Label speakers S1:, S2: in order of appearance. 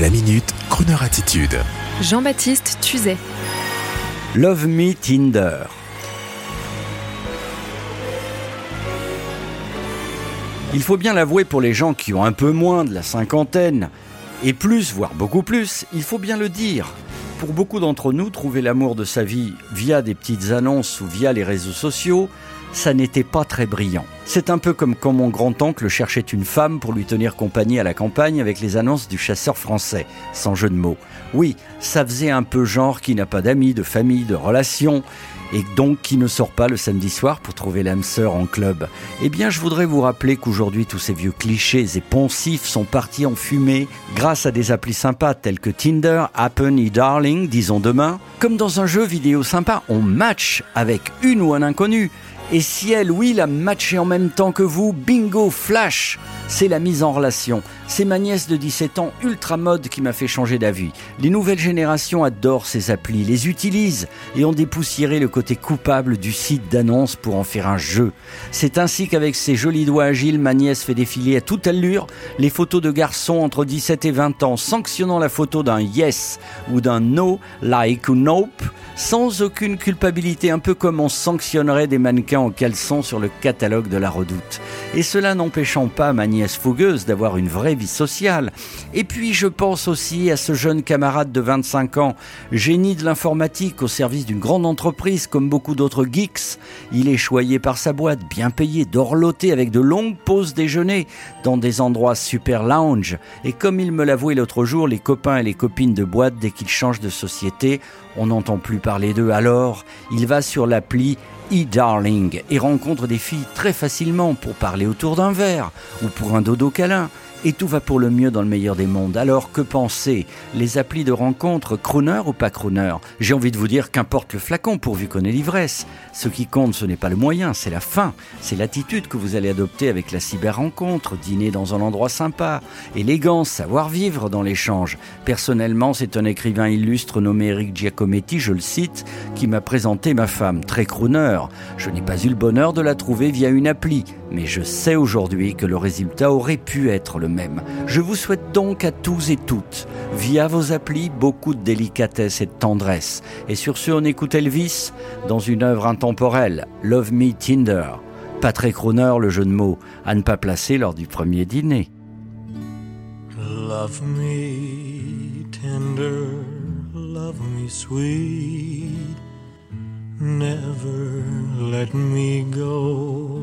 S1: La minute, Kroneur attitude.
S2: Jean-Baptiste Tuzet.
S3: Love Me Tinder. Il faut bien l'avouer pour les gens qui ont un peu moins de la cinquantaine, et plus, voire beaucoup plus, il faut bien le dire. Pour beaucoup d'entre nous, trouver l'amour de sa vie via des petites annonces ou via les réseaux sociaux, ça n'était pas très brillant. C'est un peu comme quand mon grand-oncle cherchait une femme pour lui tenir compagnie à la campagne avec les annonces du chasseur français, sans jeu de mots. Oui, ça faisait un peu genre qui n'a pas d'amis, de famille, de relations, et donc qui ne sort pas le samedi soir pour trouver l'âme sœur en club. Eh bien, je voudrais vous rappeler qu'aujourd'hui, tous ces vieux clichés et poncifs sont partis en fumée grâce à des applis sympas tels que Tinder, Happen et Darling, disons demain. Comme dans un jeu vidéo sympa, on match avec une ou un inconnu. Et si elle, oui, l'a matché en même temps que vous, bingo, flash C'est la mise en relation. C'est ma nièce de 17 ans, ultra mode, qui m'a fait changer d'avis. Les nouvelles générations adorent ces applis, les utilisent et ont dépoussiéré le côté coupable du site d'annonce pour en faire un jeu. C'est ainsi qu'avec ses jolis doigts agiles, ma nièce fait défiler à toute allure les photos de garçons entre 17 et 20 ans, sanctionnant la photo d'un yes ou d'un no, like ou nope, sans aucune culpabilité, un peu comme on sanctionnerait des mannequins en caleçon sur le catalogue de la redoute. Et cela n'empêchant pas ma nièce fougueuse d'avoir une vraie vie sociale. Et puis je pense aussi à ce jeune camarade de 25 ans, génie de l'informatique au service d'une grande entreprise comme beaucoup d'autres geeks. Il est choyé par sa boîte, bien payé, dorloté avec de longues pauses déjeuner dans des endroits super lounge. Et comme il me l'avouait l'autre jour, les copains et les copines de boîte, dès qu'ils changent de société, on n'entend plus parler d'eux. Alors, il va sur l'appli e-darling et rencontre des filles très facilement pour parler autour d'un verre ou pour un dodo câlin et tout va pour le mieux dans le meilleur des mondes. Alors que penser? Les applis de rencontre, crooner ou pas crooner? J'ai envie de vous dire qu'importe le flacon pourvu qu'on ait l'ivresse. Ce qui compte, ce n'est pas le moyen, c'est la fin. C'est l'attitude que vous allez adopter avec la cyber-rencontre, dîner dans un endroit sympa, élégance, savoir-vivre dans l'échange. Personnellement, c'est un écrivain illustre nommé Eric Giacometti, je le cite, qui m'a présenté ma femme, très crooner. Je n'ai pas eu le bonheur de la trouver via une appli, mais je sais aujourd'hui que le résultat aurait pu être le Je vous souhaite donc à tous et toutes, via vos applis, beaucoup de délicatesse et de tendresse. Et sur ce, on écoute Elvis dans une œuvre intemporelle, Love Me Tinder. Pas très crooner le jeu de mots, à ne pas placer lors du premier dîner.
S4: Love me tender, love me sweet, never let me go.